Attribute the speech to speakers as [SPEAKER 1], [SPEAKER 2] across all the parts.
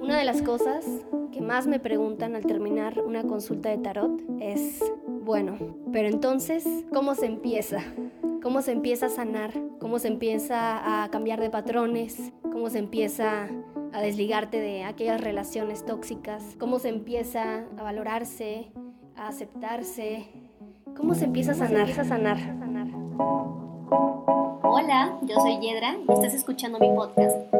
[SPEAKER 1] Una de las cosas que más me preguntan al terminar una consulta de tarot es, bueno, pero entonces, ¿cómo se empieza? ¿Cómo se empieza a sanar? ¿Cómo se empieza a cambiar de patrones? ¿Cómo se empieza a desligarte de aquellas relaciones tóxicas? ¿Cómo se empieza a valorarse, a aceptarse? ¿Cómo se empieza a sanar? a sanar?
[SPEAKER 2] Hola, yo soy Yedra y estás escuchando mi podcast.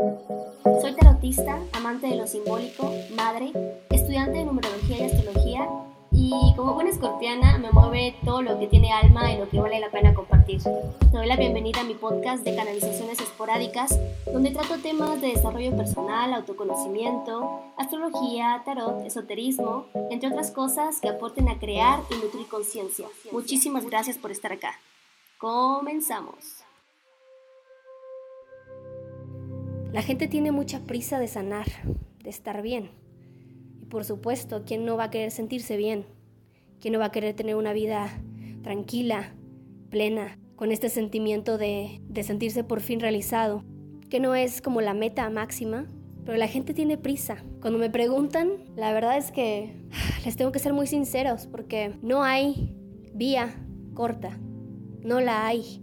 [SPEAKER 2] Soy tarotista, amante de lo simbólico, madre, estudiante de numerología y astrología y como buena escorpiana me mueve todo lo que tiene alma y lo que vale la pena compartir. Te doy la bienvenida a mi podcast de canalizaciones esporádicas donde trato temas de desarrollo personal, autoconocimiento, astrología, tarot, esoterismo, entre otras cosas que aporten a crear y nutrir conciencia. Muchísimas gracias por estar acá. Comenzamos.
[SPEAKER 1] La gente tiene mucha prisa de sanar, de estar bien. Y por supuesto, ¿quién no va a querer sentirse bien? ¿Quién no va a querer tener una vida tranquila, plena, con este sentimiento de, de sentirse por fin realizado? Que no es como la meta máxima, pero la gente tiene prisa. Cuando me preguntan, la verdad es que les tengo que ser muy sinceros porque no hay vía corta, no la hay.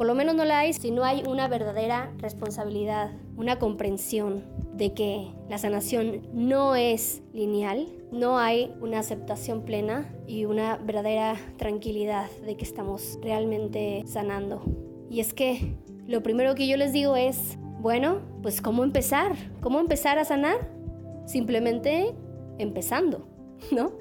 [SPEAKER 1] Por lo menos no la hay si no hay una verdadera responsabilidad, una comprensión de que la sanación no es lineal, no hay una aceptación plena y una verdadera tranquilidad de que estamos realmente sanando. Y es que lo primero que yo les digo es, bueno, pues ¿cómo empezar? ¿Cómo empezar a sanar? Simplemente empezando, ¿no?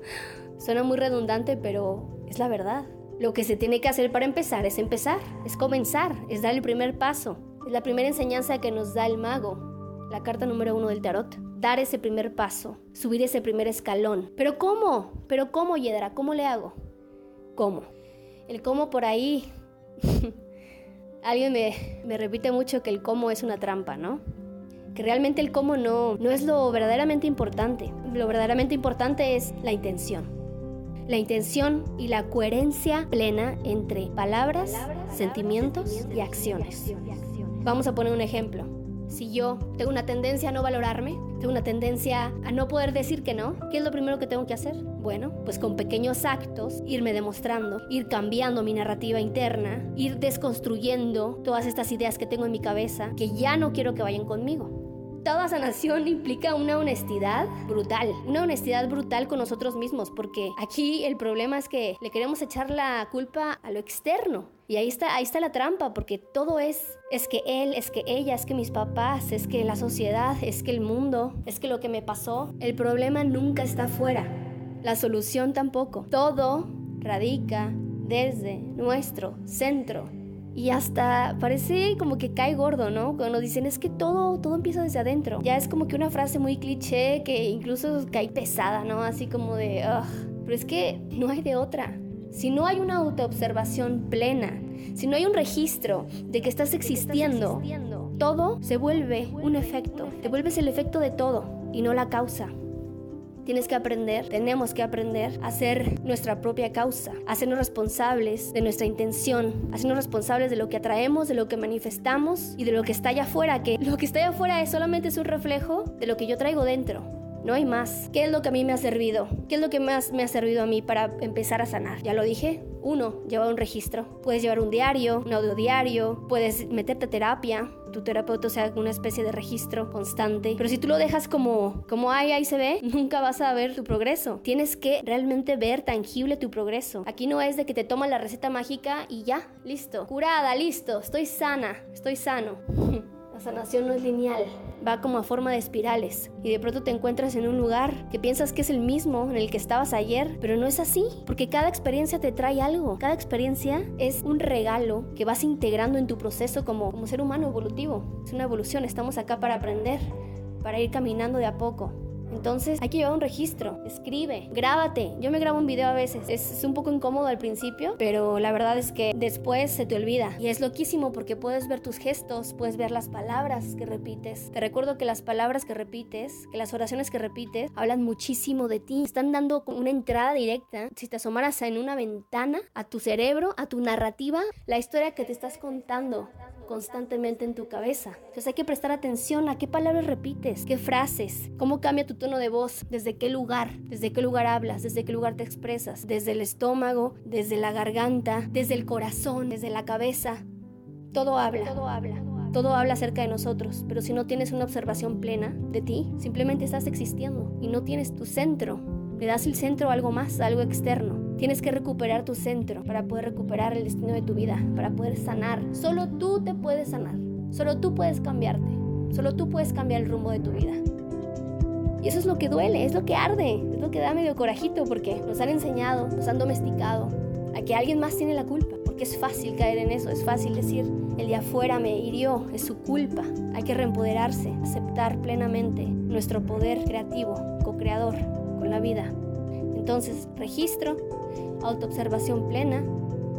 [SPEAKER 1] Suena muy redundante, pero es la verdad. Lo que se tiene que hacer para empezar es empezar, es comenzar, es dar el primer paso. Es la primera enseñanza que nos da el mago, la carta número uno del tarot. Dar ese primer paso, subir ese primer escalón. ¿Pero cómo? ¿Pero cómo, Yedra? ¿Cómo le hago? ¿Cómo? El cómo por ahí... Alguien me, me repite mucho que el cómo es una trampa, ¿no? que realmente el cómo no, no es lo verdaderamente importante. Lo verdaderamente importante es la intención la intención y la coherencia plena entre palabras, sentimientos y acciones. Vamos a poner un ejemplo. Si yo tengo una tendencia a no valorarme, tengo una tendencia a no poder decir que no, ¿qué es lo primero que tengo que hacer? Bueno, pues con pequeños actos, irme demostrando, ir cambiando mi narrativa interna, ir desconstruyendo todas estas ideas que tengo en mi cabeza que ya no quiero que vayan conmigo. Toda sanación implica una honestidad brutal, una honestidad brutal con nosotros mismos, porque aquí el problema es que le queremos echar la culpa a lo externo. Y ahí está, ahí está la trampa, porque todo es, es que él, es que ella, es que mis papás, es que la sociedad, es que el mundo, es que lo que me pasó. El problema nunca está afuera, la solución tampoco. Todo radica desde nuestro centro y hasta parece como que cae gordo, ¿no? Cuando dicen es que todo, todo empieza desde adentro. Ya es como que una frase muy cliché que incluso cae pesada, ¿no? Así como de, Ugh. pero es que no hay de otra. Si no hay una autoobservación plena, si no hay un registro de que estás existiendo, todo se vuelve un efecto. Te vuelves el efecto de todo y no la causa. Tienes que aprender, tenemos que aprender a ser nuestra propia causa, hacernos responsables de nuestra intención, hacernos responsables de lo que atraemos, de lo que manifestamos y de lo que está allá afuera, que lo que está allá afuera es solamente es un reflejo de lo que yo traigo dentro. No hay más. ¿Qué es lo que a mí me ha servido? ¿Qué es lo que más me ha servido a mí para empezar a sanar? Ya lo dije. Uno, llevar un registro. Puedes llevar un diario, un audio diario, puedes meterte a terapia, tu terapeuta sea una especie de registro constante. Pero si tú lo dejas como, como ay, ahí se ve, nunca vas a ver tu progreso. Tienes que realmente ver tangible tu progreso. Aquí no es de que te tomas la receta mágica y ya, listo. Curada, listo, estoy sana, estoy sano. La sanación no es lineal, va como a forma de espirales y de pronto te encuentras en un lugar que piensas que es el mismo en el que estabas ayer, pero no es así, porque cada experiencia te trae algo, cada experiencia es un regalo que vas integrando en tu proceso como, como ser humano evolutivo, es una evolución, estamos acá para aprender, para ir caminando de a poco. Entonces hay que llevar un registro, escribe, grábate. Yo me grabo un video a veces, es, un poco incómodo al principio, pero la verdad es que después se te olvida. Y es loquísimo porque puedes ver tus gestos, puedes ver las palabras que repites. Te recuerdo que las palabras que repites, que las oraciones que repites, hablan muchísimo de ti. Están dando una entrada directa. Si te asomaras en una ventana a tu cerebro, a tu narrativa, la historia que te estás contando constantemente en tu cabeza. Entonces hay que prestar atención a qué palabras repites, qué frases, cómo cambia tu tono de voz, desde qué lugar, desde qué lugar hablas, desde qué lugar te expresas, desde el estómago, desde la garganta, desde el corazón, desde la cabeza. Todo habla. Todo habla. Todo habla acerca de nosotros, pero si no tienes una observación plena de ti, simplemente estás existiendo y no tienes tu centro. Le das el centro a algo más, a algo externo. Tienes que recuperar tu centro para poder recuperar el destino de tu vida, para poder sanar. Solo tú te puedes sanar. Solo tú puedes cambiarte. Solo tú puedes cambiar el rumbo de tu vida. Y eso es lo que duele, es lo que arde, es lo que da medio corajito porque nos han enseñado, nos han domesticado a que alguien más tiene la culpa es fácil caer en eso, es fácil decir, el de afuera me hirió, es su culpa. Hay que reempoderarse, aceptar plenamente nuestro poder creativo, co-creador con la vida. Entonces, registro, autoobservación plena,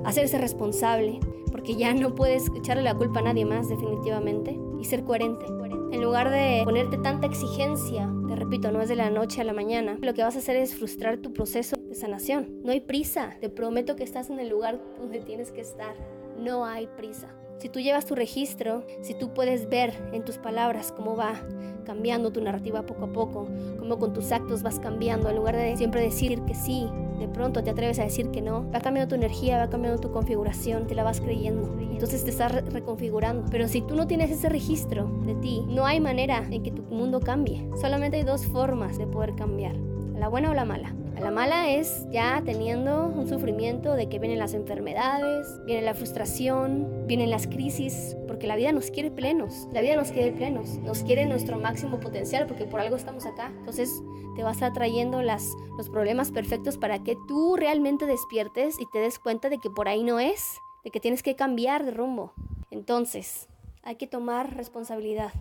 [SPEAKER 1] hacerse responsable, porque ya no puedes echarle la culpa a nadie más definitivamente, y ser coherente. En lugar de ponerte tanta exigencia, te repito, no es de la noche a la mañana, lo que vas a hacer es frustrar tu proceso de sanación. No hay prisa, te prometo que estás en el lugar donde tienes que estar. No hay prisa. Si tú llevas tu registro, si tú puedes ver en tus palabras cómo va cambiando tu narrativa poco a poco, cómo con tus actos vas cambiando, en lugar de siempre decir que sí, de pronto te atreves a decir que no, va cambiando tu energía, va cambiando tu configuración, te la vas creyendo. Entonces te estás reconfigurando. Pero si tú no tienes ese registro de ti, no hay manera en que tu mundo cambie. Solamente hay dos formas de poder cambiar, la buena o la mala. La mala es ya teniendo un sufrimiento de que vienen las enfermedades, viene la frustración, vienen las crisis, porque la vida nos quiere plenos, la vida nos quiere plenos, nos quiere nuestro máximo potencial, porque por algo estamos acá. Entonces te vas a trayendo las, los problemas perfectos para que tú realmente despiertes y te des cuenta de que por ahí no es, de que tienes que cambiar de rumbo. Entonces, hay que tomar responsabilidad,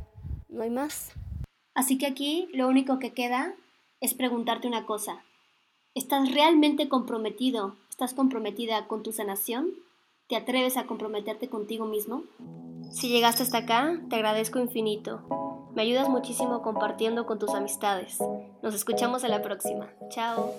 [SPEAKER 1] no hay más.
[SPEAKER 2] Así que aquí lo único que queda es preguntarte una cosa. ¿Estás realmente comprometido? ¿Estás comprometida con tu sanación? ¿Te atreves a comprometerte contigo mismo?
[SPEAKER 1] Si llegaste hasta acá, te agradezco infinito. Me ayudas muchísimo compartiendo con tus amistades. Nos escuchamos a la próxima. Chao.